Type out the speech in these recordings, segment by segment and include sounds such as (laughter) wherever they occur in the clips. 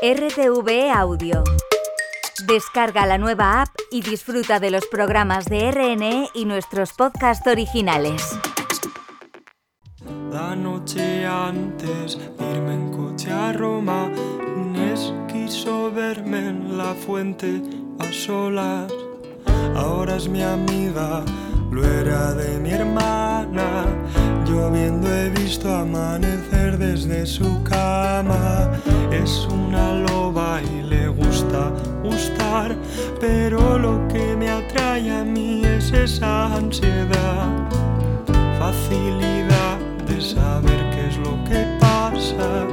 RTV Audio. Descarga la nueva app y disfruta de los programas de RNE y nuestros podcasts originales. La noche antes de irme en coche a Roma, Inés quiso verme en la fuente a solas. Ahora es mi amiga, lo era de mi hermana. Lloviendo he visto amanecer desde su cama. Es una loba y le gusta gustar, pero lo que me atrae a mí es esa ansiedad, facilidad de saber qué es lo que pasa.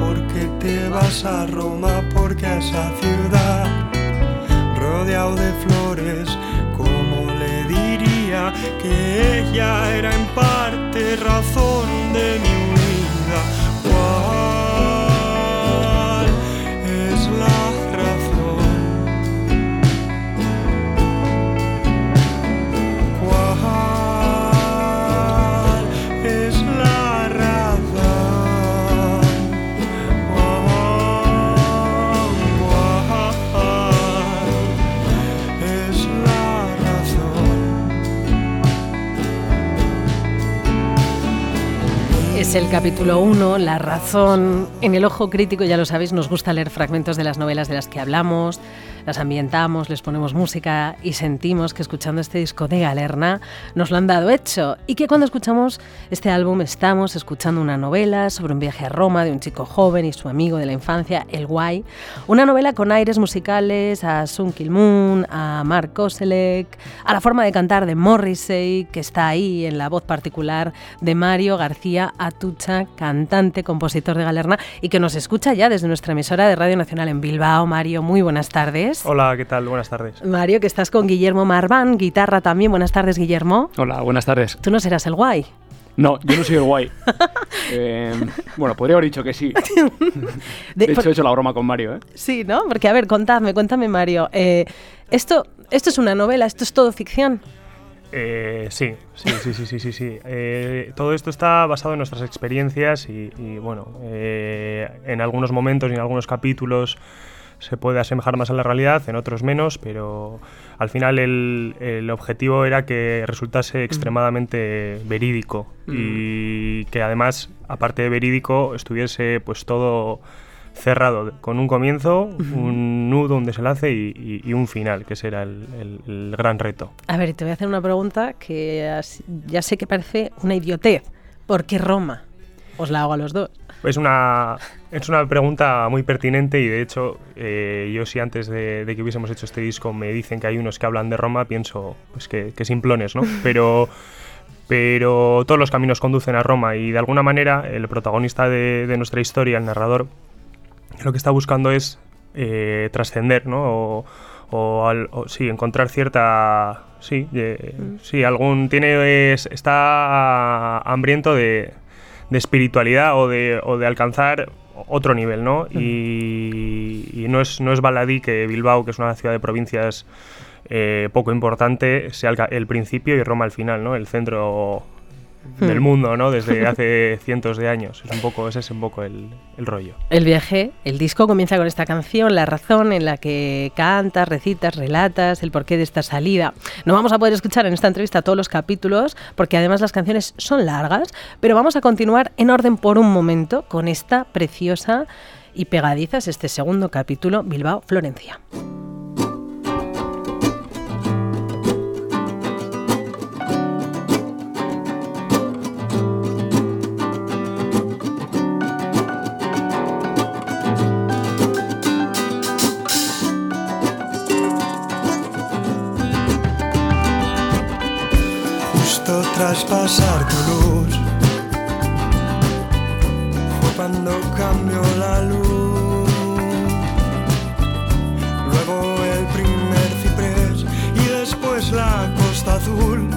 Porque te vas a Roma, porque a esa ciudad, rodeado de flores, que ella era en parte razón de mi Es el capítulo 1, La razón. En el ojo crítico, ya lo sabéis, nos gusta leer fragmentos de las novelas de las que hablamos, las ambientamos, les ponemos música y sentimos que escuchando este disco de Galerna nos lo han dado hecho y que cuando escuchamos este álbum estamos escuchando una novela sobre un viaje a Roma de un chico joven y su amigo de la infancia, el Guay. Una novela con aires musicales a Sun Kill Moon, a Mark Koselleck, a la forma de cantar de Morrissey, que está ahí en la voz particular de Mario García Atucha, cantante, compositor de Galerna y que nos escucha ya desde nuestra emisora de Radio Nacional en Bilbao. Mario, muy buenas tardes. Hola, ¿qué tal? Buenas tardes. Mario, que estás con Guillermo Marván, guitarra también. Buenas tardes, Guillermo. Hola, buenas tardes. Tú no serás el guay. No, yo no soy el guay. (laughs) Eh, bueno, podría haber dicho que sí. (laughs) De- De por- hecho, he hecho la broma con Mario, ¿eh? Sí, ¿no? Porque, a ver, contadme, cuéntame, Mario. eh, esto, esto es una novela, esto es todo ficción. Eh, sí, sí, sí, sí, sí, sí. sí. Eh, todo esto está basado en nuestras experiencias y, y, bueno, eh, en algunos momentos y en algunos capítulos se puede asemejar más a la realidad, en otros menos, pero al final el, el objetivo era que resultase extremadamente verídico y que además, aparte de verídico, estuviese pues todo cerrado, con un comienzo, un nudo, un desenlace y, y- y un final, que será el, el- el gran reto. A ver, te voy a hacer una pregunta que ya sé que parece una idiotez. ¿Por qué Roma? Os la hago a los dos. Es una, es una pregunta muy pertinente y de hecho eh, yo si antes de, de que hubiésemos hecho este disco me dicen que hay unos que hablan de Roma, pienso pues que, que simplones, ¿no? (laughs) Pero, pero todos los caminos conducen a Roma y de alguna manera el protagonista de, de nuestra historia, el narrador, lo que está buscando es eh, trascender, ¿no? O, o al- o, sí, encontrar cierta... Sí, eh, sí, algún... Tiene, es- está hambriento de, de espiritualidad o de, o de alcanzar otro nivel, ¿no? Y, y no, es, no es baladí que Bilbao, que es una ciudad de provincias eh, poco importante, sea el, el principio y Roma el final, ¿no? El centro del mundo, ¿no? Desde (laughs) hace cientos de años. Es un poco, ese es un poco el, el rollo. El viaje, el disco comienza con esta canción, La razón, en la que cantas, recitas, relatas el porqué de esta salida. No vamos a poder escuchar en esta entrevista todos los capítulos, porque además las canciones son largas, pero vamos a continuar en orden por un momento con esta preciosa y pegadiza, es este segundo capítulo, Bilbao-Florencia. Justo pasar tu luz. Fue cuando cambió la luz. Luego el primer ciprés Y después la costa azul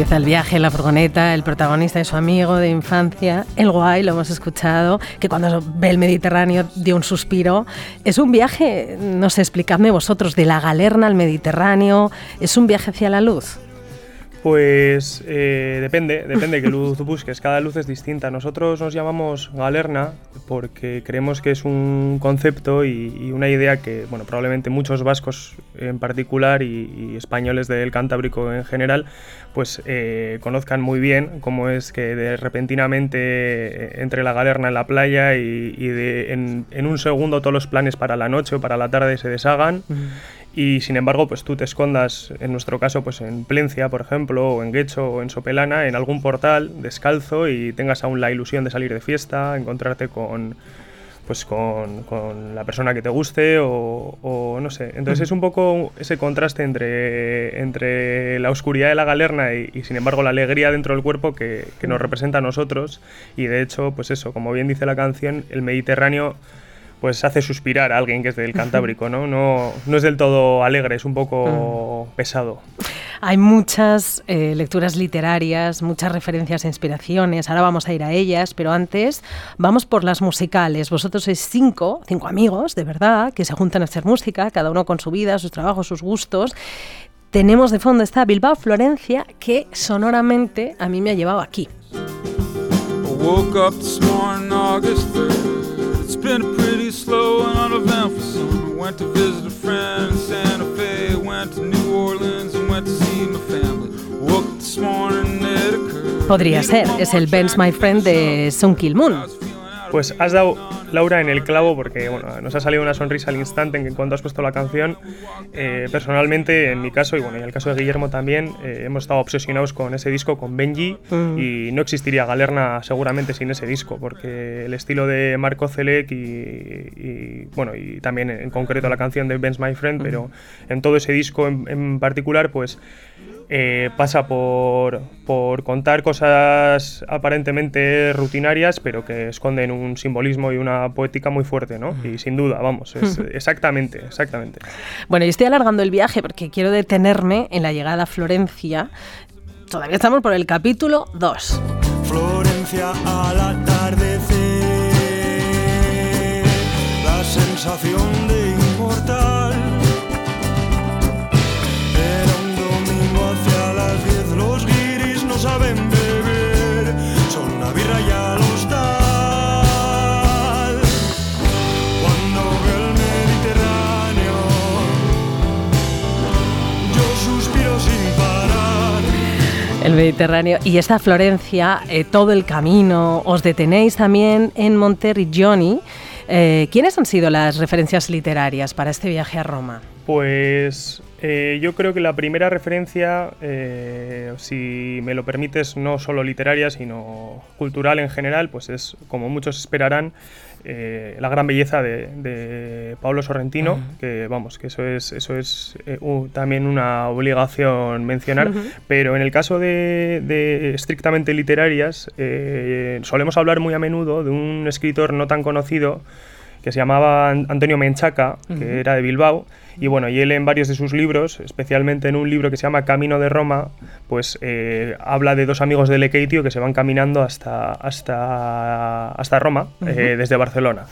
Empieza el viaje la furgoneta, el protagonista es su amigo de infancia, el guay, lo hemos escuchado, que cuando ve el Mediterráneo dio un suspiro. Es un viaje, no sé, explicadme vosotros, de la galerna al Mediterráneo, ¿es un viaje hacia la luz? Pues eh, depende, depende de qué luz busques. Cada luz es distinta. Nosotros nos llamamos galerna porque creemos que es un concepto y, una idea que, bueno, probablemente muchos vascos en particular y, españoles del Cantábrico en general, pues eh, conozcan muy bien cómo es que de repentinamente eh, entre la galerna en la playa y, de, en, un segundo todos los planes para la noche o para la tarde se deshagan y sin embargo pues tú te escondas, en nuestro caso pues en Plencia por ejemplo, o en Guecho o en Sopelana, en algún portal descalzo y tengas aún la ilusión de salir de fiesta, encontrarte con pues con, con la persona que te guste o, no sé. Entonces es un poco ese contraste entre, entre la oscuridad de la galerna y, sin embargo la alegría dentro del cuerpo que, que nos representa a nosotros. Y de hecho pues eso, como bien dice la canción, el Mediterráneo pues hace suspirar a alguien que es del Cantábrico, ¿no? No, no es del todo alegre, es un poco mm. pesado. Hay muchas eh, lecturas literarias, muchas referencias e inspiraciones, ahora vamos a ir a ellas, pero antes vamos por las musicales. Vosotros sois cinco, cinco amigos, de verdad, que se juntan a hacer música, cada uno con su vida, sus trabajos, sus gustos. Tenemos de fondo esta Bilbao Florencia, que sonoramente a mí me ha llevado aquí. It's been pretty slow and uneventful summer. Went to visit a friend in Santa Fe, went to New Orleans and went to see my family. Woke this morning it occurred. Podría ser, es el Ben's My Friend de Sun Kill Moon. Pues has dado, Laura, en el clavo porque bueno, nos ha salido una sonrisa al instante en que cuando has puesto la canción. Eh, personalmente, en mi caso, y bueno, en el caso de Guillermo también, eh, hemos estado obsesionados con ese disco, con Benji, mm. y no existiría Galerna seguramente sin ese disco, porque el estilo de Marco Zelec y, bueno, y también en concreto la canción de Ben's My Friend, pero en todo ese disco en, en particular, pues eh, pasa por, por, contar cosas aparentemente rutinarias, pero que esconden un simbolismo y una poética muy fuerte, ¿no? Y sin duda, vamos, es, exactamente, exactamente. Bueno, yo estoy alargando el viaje porque quiero detenerme en la llegada a Florencia. Todavía estamos por el capítulo 2. Florencia al atardecer, la sensación de inmortal El Mediterráneo y esta Florencia, eh, todo el camino, os detenéis también en Monterrigioni. Eh, ¿Quiénes han sido las referencias literarias para este viaje a Roma? Pues eh, yo creo que la primera referencia, si me lo permites, no solo literaria, sino cultural en general, pues es, como muchos esperarán, eh, la gran belleza de, Pablo Sorrentino, que vamos, que eso es, eso es también una obligación mencionar, pero en el caso de, de estrictamente literarias, solemos hablar muy a menudo de un escritor no tan conocido, que se llamaba Antonio Menchaca, que era de Bilbao, y bueno, y él en varios de sus libros, especialmente en un libro que se llama Camino de Roma, pues eh, habla de dos amigos de Lequeitio que se van caminando hasta, hasta, hasta Roma, eh, desde Barcelona.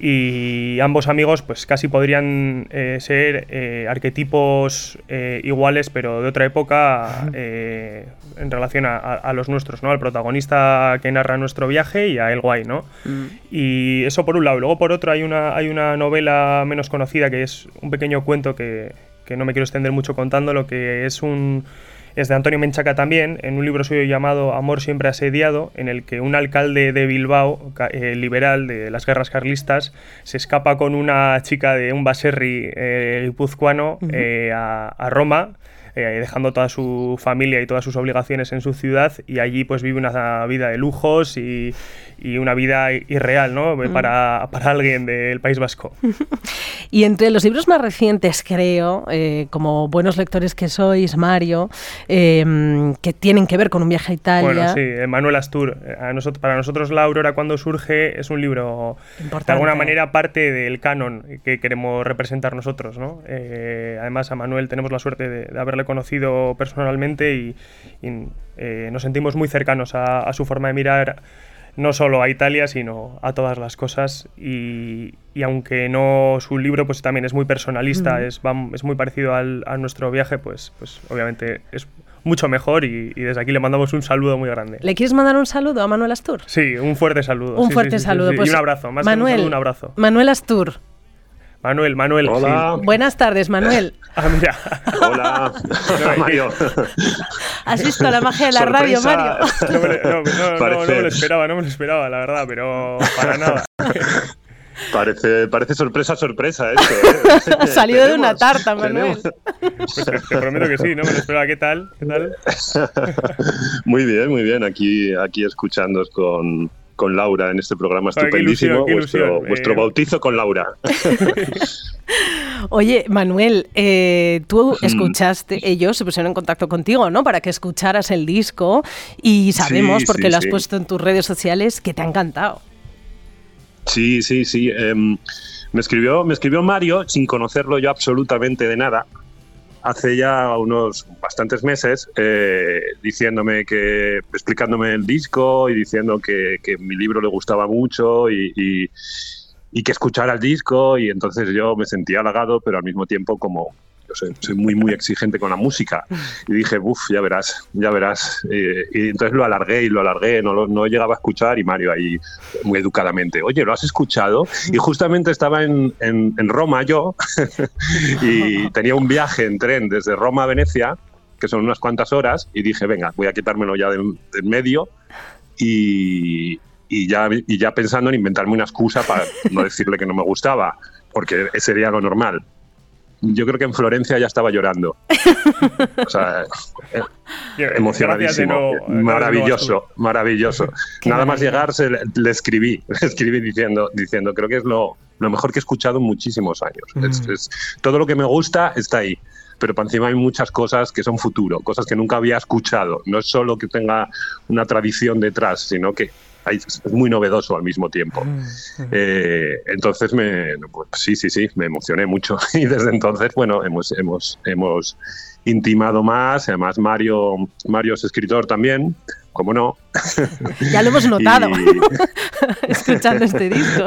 Y ambos amigos pues casi podrían eh, ser arquetipos iguales, pero de otra época en relación a, los nuestros, ¿no? Al protagonista que narra nuestro viaje y a El Guay, ¿no? Mm. Y eso por un lado. Luego por otro hay una, hay una novela menos conocida que es un pequeño cuento que, que no me quiero extender mucho contando, lo que es un es de Antonio Menchaca también, en un libro suyo llamado Amor siempre asediado, en el que un alcalde de Bilbao, eh, liberal de las guerras carlistas, se escapa con una chica de un baserri eh, guipuzcoano eh, a, Roma eh, dejando toda su familia y todas sus obligaciones en su ciudad y allí pues vive una vida de lujos y, y una vida irreal ¿no? Para, para, alguien del País Vasco. (laughs) y entre los libros más recientes, creo, eh, como buenos lectores que sois, Mario, em, que tienen que ver con un viaje a Italia. Bueno, sí, Manuel Astur. A nosotros, para nosotros La Aurora cuando surge es un libro de alguna manera parte del canon que queremos representar nosotros. ¿no? Eh, además a Manuel tenemos la suerte de, de haberle conocido personalmente y, eh, nos sentimos muy cercanos a, su forma de mirar no solo a Italia, sino a todas las cosas. Y, aunque no su libro pues también es muy personalista, es, es muy parecido al, a nuestro viaje, pues, pues obviamente es mucho mejor y, desde aquí le mandamos un saludo muy grande. ¿Le quieres mandar un saludo a Manuel Astur? Sí, un fuerte saludo. Un fuerte saludo. Pues, y un abrazo, más Manuel, un, un abrazo. Manuel Astur. Manuel, Manuel. Hola. Buenas tardes, Manuel. (laughs) Ah, mira. Hola, Mario. ¿Has visto la magia de la radio, Mario? No me, no, me lo esperaba, no me lo esperaba, la verdad, pero para nada. (laughs) Parece, parece sorpresa, sorpresa esto. ¿eh? Ha (laughs) salido de una tarta, Manuel. Pues te, prometo que sí, no me lo esperaba. ¿Qué tal? ¿Qué tal? muy bien, muy bien. Aquí, aquí escuchándos con, con Laura en este programa estupendísimo. vuestro, eh. bautizo con Laura. (laughs) Oye, Manuel, eh, tú escuchaste, ellos se pusieron en contacto contigo, ¿no? Para que escucharas el disco y sabemos, porque lo has puesto en tus redes sociales, que te ha encantado. Sí, sí, sí. Em, me, escribió, me escribió Mario, sin conocerlo yo absolutamente de nada, hace ya unos bastantes meses, eh, diciéndome que, explicándome el disco y diciendo que, mi libro le gustaba mucho y, y que escuchara el disco. Y entonces yo me sentía halagado, pero al mismo tiempo como soy, muy, muy exigente con la música. Y dije, uff, ya verás, ya verás. y entonces lo alargué y lo alargué, no, no llegaba a escuchar y Mario ahí muy educadamente, oye, ¿lo has escuchado? Y justamente estaba en, en, Roma yo (laughs) y tenía un viaje en tren desde Roma a Venecia, que son unas cuantas horas, y dije, venga, voy a quitármelo ya del, medio. Y, y ya, y ya pensando en inventarme una excusa para no decirle que no me gustaba, porque sería lo normal yo creo que en Florencia ya estaba llorando. (laughs) O sea, eh, emocionadísimo. maravilloso, maravilloso. (laughs) Nada más llegar le escribí, (laughs) le escribí diciendo, diciendo, creo que es lo, lo mejor que he escuchado en muchísimos años. Mm. todo lo que me gusta está ahí pero para encima hay muchas cosas que son futuro, cosas que nunca había escuchado. No es solo que tenga una tradición detrás, sino que es muy novedoso al mismo tiempo. Eh, entonces, me, pues, sí, sí, sí, me emocioné mucho. (laughs) Y desde entonces, bueno, hemos, hemos, hemos intimado más. Además, Mario, Mario es escritor también como no. Ya lo hemos notado (laughs) (laughs) escuchando este disco.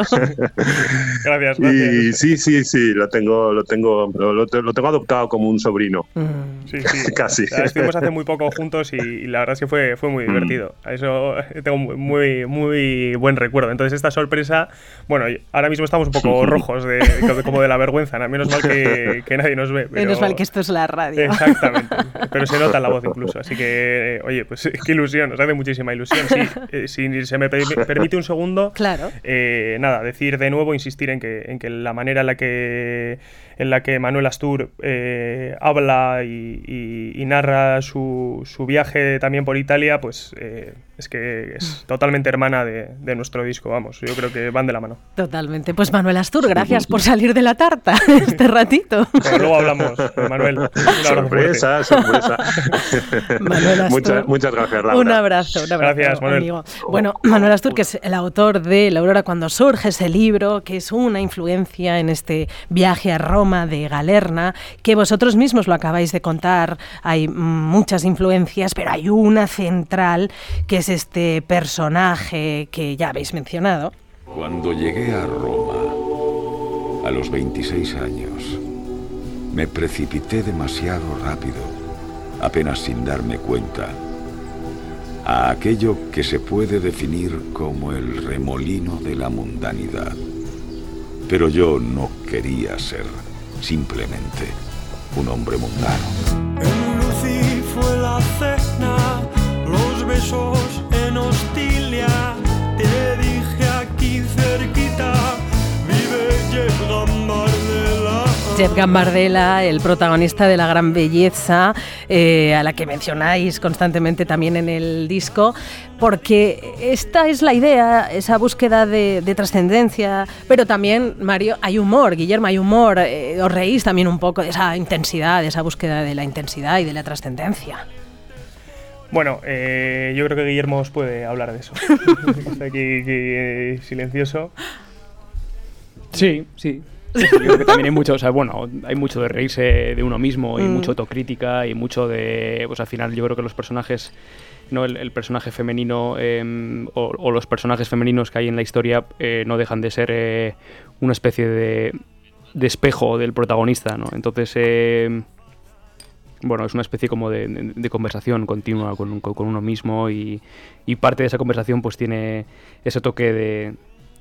Gracias, gracias. sí, sí, sí, lo tengo, lo tengo, lo, tengo adoptado como un sobrino. Mm. Sí, (laughs) sí. Casi. Estuvimos hace muy poco juntos y, la verdad es que fue, fue muy mm. divertido. A eso tengo muy, muy buen recuerdo. Entonces esta sorpresa, bueno, ahora mismo estamos un poco rojos de, como de la vergüenza. Menos mal que, que nadie nos ve. Menos mal que esto es la radio. Exactamente. Pero se nota la voz incluso. Así que, oye, pues qué ilusión nos hace muchísima ilusión. Sí, (laughs) eh, si se me permite un segundo, claro. Eh, nada, decir de nuevo, insistir en que, en que la manera en la que en la que Manuel Astur eh, habla y, narra su, su, viaje también por Italia, pues eh, es que es (laughs) totalmente hermana de, nuestro disco, vamos, yo creo que van de la mano. Totalmente. Pues Manuel Astur, gracias por salir de la tarta (laughs) este ratito. (laughs) luego hablamos, Manuel. sorpresa, sorpresa. Manuel Astur, muchas, muchas gracias, Laura. Un abrazo, un abrazo. Gracias, Manuel. Bueno, Manuel Astur, que es el autor de La Aurora cuando surge, ese libro, que es una influencia en este viaje a Roma de Galerna, que vosotros mismos lo acabáis de contar, hay muchas influencias, pero hay una central que es este personaje que ya habéis mencionado. Cuando llegué a Roma, a los 26 años, me precipité demasiado rápido, apenas sin darme cuenta, a aquello que se puede definir como el remolino de la mundanidad. Pero yo no quería ser simplemente un hombre mundano. En Lucy fue la cena, los besos Jeff Gambardella, el protagonista de La Gran Belleza, eh, a la que mencionáis constantemente también en el disco, porque esta es la idea, esa búsqueda de, trascendencia, pero también, Mario, hay humor, Guillermo, hay humor, eh, os reís también un poco de esa intensidad, de esa búsqueda de la intensidad y de la trascendencia. Bueno, eh, yo creo que Guillermo os puede hablar de eso. (laughs) Está aquí, aquí silencioso. Sí, sí, Yo creo que también hay mucho, o sea, bueno, hay mucho de reírse de uno mismo y Mm. mucha autocrítica y mucho de, pues al final yo creo que los personajes, no el, el personaje femenino em, o, o los personajes femeninos que hay en la historia eh, no dejan de ser eh, una especie de, de espejo del protagonista, ¿no? Entonces, em, bueno, es una especie como de, de- de conversación continua con, con- con uno mismo y, y parte de esa conversación pues tiene ese toque de,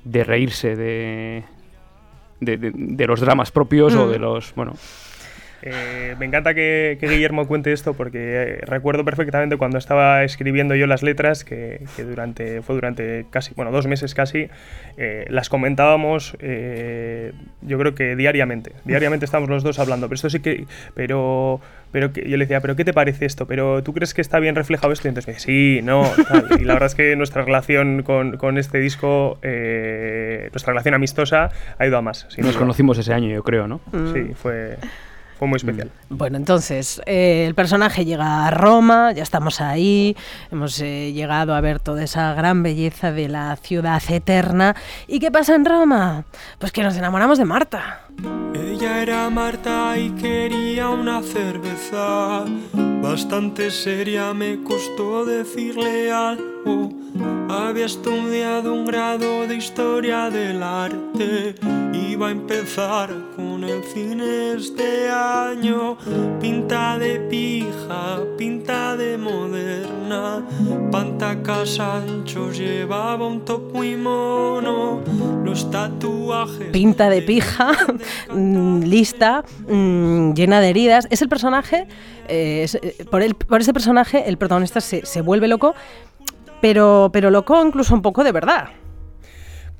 de reírse de, de, de- de los dramas propios o Mm. de los, bueno, Eh, me encanta que, que Guillermo cuente esto porque eh, recuerdo perfectamente cuando estaba escribiendo yo las letras que, que durante fue durante casi bueno dos meses casi eh, las comentábamos eh, yo creo que diariamente diariamente estamos los dos hablando pero esto sí que pero pero que, yo le decía pero qué te parece esto pero tú crees que está bien reflejado esto y entonces me dice, sí no tal. y la verdad es que nuestra relación con, con este disco eh, nuestra relación amistosa ha ido a más nos conocimos ese año yo creo, ¿no? sí fue fue muy especial Bueno, entonces, eh, el personaje llega a Roma, ya estamos ahí, hemos eh, llegado a ver toda esa gran belleza de la ciudad eterna. ¿Y qué pasa en Roma? Pues que nos enamoramos de Marta. Ella era Marta y quería una cerveza. Bastante seria me costó decirle algo. Había estudiado un grado de historia del arte. Iba a empezar con el cine este año. Pinta de pija, pinta de moderna. Pantacas anchos, llevaba un top muy mono. Los tatuajes. Pinta de pija, (laughs) (laughs) mm, lista, mm, llena de heridas. Es el personaje, eh, es- eh, por, el- por ese personaje el protagonista se, se vuelve loco, pero, pero loco incluso un poco de verdad.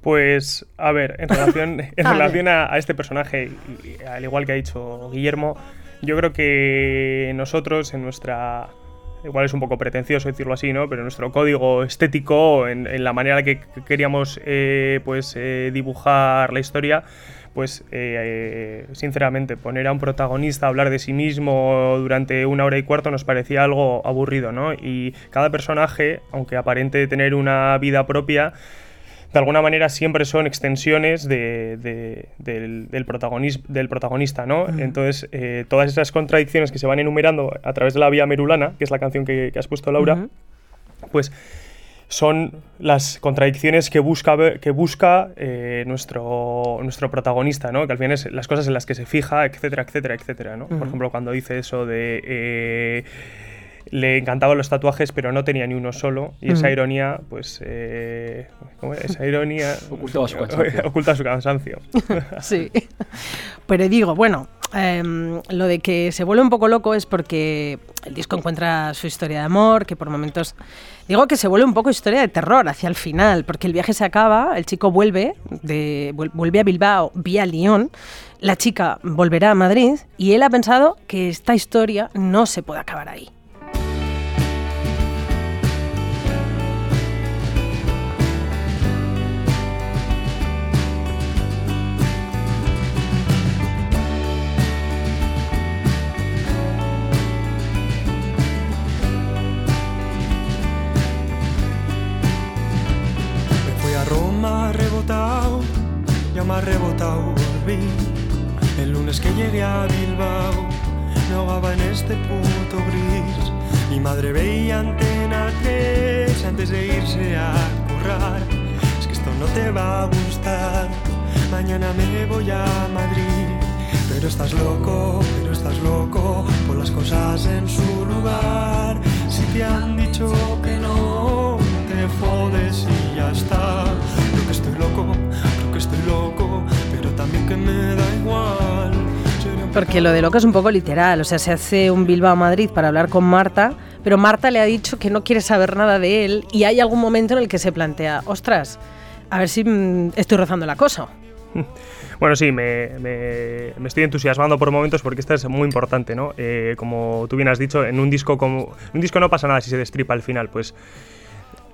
Pues, a ver, en relación, (laughs) en A relación a, a este personaje, y- y al igual que ha dicho Guillermo, yo creo que nosotros en nuestra... Igual es un poco pretencioso decirlo así, ¿no? Pero nuestro código estético, en, en la manera que queríamos eh, pues, eh, dibujar la historia, pues eh, sinceramente poner a un protagonista a hablar de sí mismo durante una hora y cuarto nos parecía algo aburrido, ¿no? Y cada personaje, aunque aparente tener una vida propia, de alguna manera siempre son extensiones de- de- del, del, protagonis- del protagonista, ¿no? Entonces, eh, todas esas contradicciones que se van enumerando a través de la vía merulana, que es la canción que, que has puesto, Laura, pues son las contradicciones que busca, que busca eh, nuestro, nuestro protagonista, ¿no? Que al final es las cosas en las que se fija, etcétera, etcétera, etcétera, ¿no? Por ejemplo, cuando dice eso de... eh, le encantaban los tatuajes, pero no tenía ni uno solo. Y esa ironía, pues... eh, ¿cómo es? Esa ironía... (laughs) Ocultaba su cansancio. (laughs) oculta su cansancio. (laughs) Sí. Pero digo, bueno, em, lo de que se vuelve un poco loco es porque el disco encuentra su historia de amor, que por momentos. Digo que se vuelve un poco historia de terror hacia el final, porque el viaje se acaba, el chico vuelve, de, vuel- vuelve a Bilbao vía Lyon, la chica volverá a Madrid y él ha pensado que esta historia no se puede acabar ahí. Porque lo de loco es un poco literal, o sea, se hace un Bilbao a Madrid para hablar con Marta, pero Marta le ha dicho que no quiere saber nada de él y hay algún momento en el que se plantea, ostras, a ver si mm, estoy rozando el acoso. (laughs) Bueno, sí, me estoy entusiasmando por momentos porque esta es muy importante, ¿no? Eh, como tú bien has dicho, en un disco como en un disco no pasa nada si se destripa al final, pues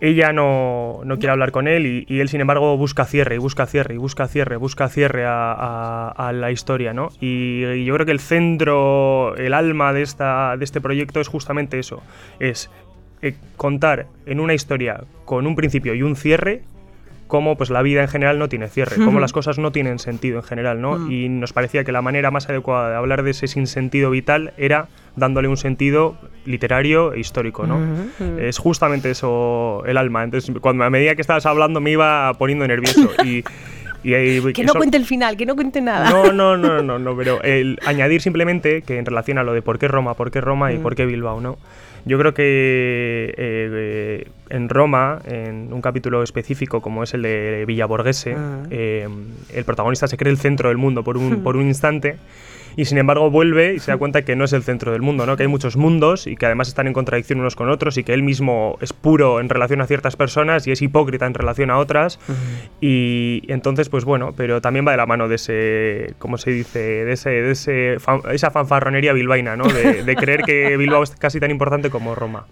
ella no, no quiere hablar con él y, y él, sin embargo, busca cierre y busca cierre y busca cierre, busca cierre a, a- a la historia, ¿no? Y, y yo creo que el centro, el alma de, esta, de este proyecto es justamente eso, es eh, contar en una historia con un principio y un cierre cómo pues la vida en general no tiene cierre, cómo (laughs) las cosas no tienen sentido en general, ¿no? Mm. Y nos parecía que la manera más adecuada de hablar de ese sinsentido vital era dándole un sentido literario e histórico, ¿no? Es justamente eso el alma. Entonces, cuando a medida que estabas hablando me iba poniendo nervioso (laughs) y... y, y- Que no eso- cuente el final, que no cuente nada. no, no, no, no, no, pero el añadir simplemente que en relación a lo de por qué Roma, por qué Roma y Mm. por qué Bilbao, ¿no? Yo creo que eh, en Roma, en un capítulo específico como es el de Villa Borghese, Ah. eh, el protagonista se cree el centro del mundo por un, (laughs) por un instante y sin embargo vuelve y se da (laughs) cuenta que no es el centro del mundo, ¿no? que hay muchos mundos y que además están en contradicción unos con otros y que él mismo es puro en relación a ciertas personas y es hipócrita en relación a otras y entonces pues bueno, pero también va de la mano de ese, ¿cómo se dice? De, ese, de ese fan- esa fanfarronería bilbaína, ¿no? de, de creer que (laughs) Bilbao es casi tan importante como Roma.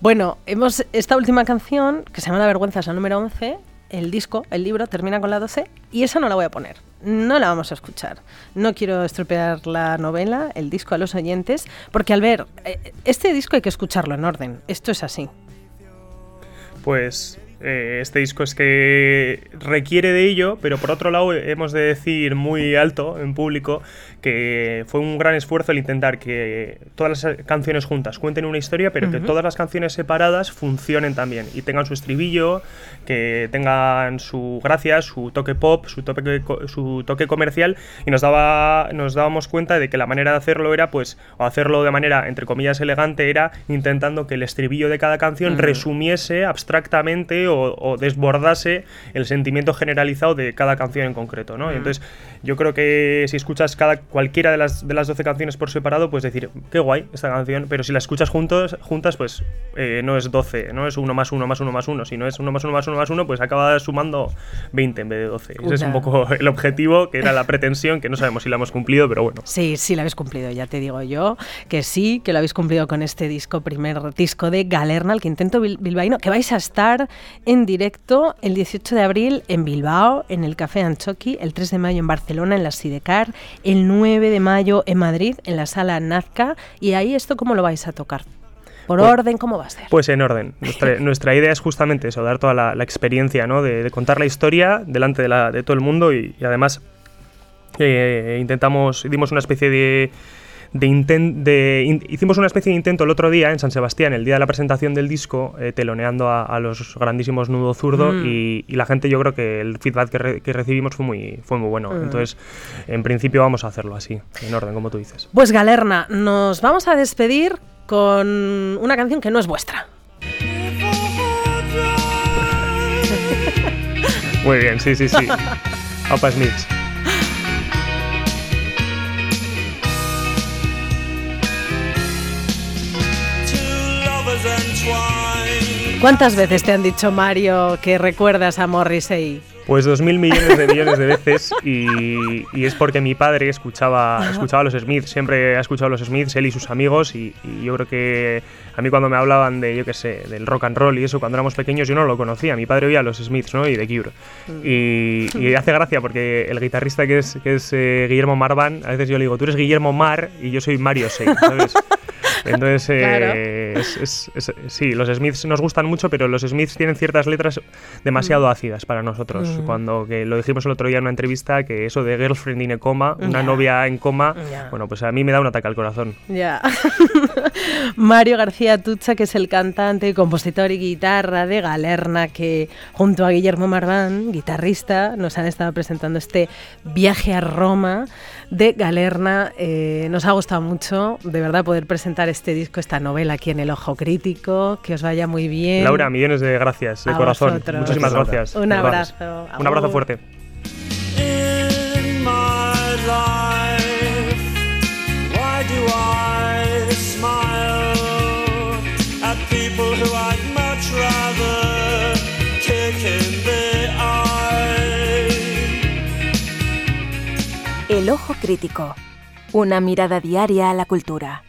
Bueno, hemos esta última canción, que se llama La vergüenza, es la número 11, el disco, el libro, termina con la 12, y esa no la voy a poner. No la vamos a escuchar. No quiero estropear la novela, el disco a los oyentes, porque al ver, eh, este disco hay que escucharlo en orden. Esto es así. Pues eh, este disco es que requiere de ello, pero por otro lado hemos de decir muy alto en público que fue un gran esfuerzo el intentar que todas las canciones juntas cuenten una historia, pero que todas las canciones separadas funcionen también y tengan su estribillo, que tengan su gracia, su toque pop, su toque, su toque comercial y nos daba nos dábamos cuenta de que la manera de hacerlo era pues o hacerlo de manera entre comillas elegante era intentando que el estribillo de cada canción resumiese abstractamente o, o desbordase el sentimiento generalizado de cada canción en concreto, ¿no? Y entonces yo creo que si escuchas cada cualquiera de las de las 12 canciones por separado puedes decir qué guay esta canción, pero si la escuchas juntos juntas pues eh, no es 12, no es uno más uno más uno más uno, sino es uno más uno más uno más uno, pues acaba sumando 20 en vez de 12. Ese es un poco el objetivo, que era la pretensión, que no sabemos si la hemos cumplido, pero bueno. Sí, sí, la habéis cumplido, ya te digo yo, que sí, que lo habéis cumplido con este disco, primer disco de Galerna, el quinteto bil- bilbaíno, que vais a estar en directo el 18 de abril en Bilbao, en el Café Anchoqui, el 3 de mayo en Barcelona, en la Sidecar, el 9 de mayo en Madrid, en la Sala Nazca, y ahí esto cómo lo vais a tocar. Por Pues- orden, ¿cómo va a ser? Pues en orden. Nuestra, (laughs) nuestra idea es justamente eso, dar toda la, la experiencia, ¿no? De, de contar la historia delante de, la- de todo el mundo y, y además eh, intentamos, dimos una especie de... de, de in- hicimos una especie de intento el otro día en San Sebastián, el día de la presentación del disco, eh, teloneando a, a los grandísimos Nudo Zurdo Mm. y, y la gente yo creo que el feedback que, re- que recibimos fue muy, fue muy bueno. Mm. Entonces, en principio vamos a hacerlo así, en orden, como tú dices. Pues Galerna, nos vamos a despedir con una canción que no es vuestra. Muy bien, sí, sí, sí. (laughs) Opa Smiths. ¿Cuántas veces te han dicho, Mario, que recuerdas a Morrissey? Pues dos mil millones de millones de veces y, y es porque mi padre escuchaba, escuchaba a los Smiths, siempre ha escuchado a los Smiths, él y sus amigos y, y yo creo que a mí cuando me hablaban de, yo qué sé, del rock and roll y eso cuando éramos pequeños yo no lo conocía, mi padre oía a los Smiths ¿no? y The Cure y, y hace gracia porque el guitarrista que es, que es eh, Guillermo Marvan, a veces yo le digo, tú eres Guillermo Mar y yo soy Mario Sey, ¿sabes? (laughs) Entonces, (laughs) eh, es- es- es- sí, los Smiths nos gustan mucho, pero los Smiths tienen ciertas letras demasiado ácidas para nosotros. Mm. Cuando que lo dijimos el otro día en una entrevista, que eso de girlfriend in a coma, una novia en coma, bueno, pues a mí me da un ataque al corazón. Ya. (laughs) Mario García Tucha, que es el cantante, compositor y guitarra de Galerna, que junto a Guillermo Marván, guitarrista, nos han estado presentando este viaje a Roma de Galerna. Eh, nos ha gustado mucho, de verdad, poder presentar este disco, esta novela aquí en El Ojo Crítico. Que os vaya muy bien. Laura, millones de gracias, de A corazón. vosotros. Muchísimas Gracias. Un abrazo. Un abrazo fuerte. El Ojo Crítico. Una mirada diaria a la cultura.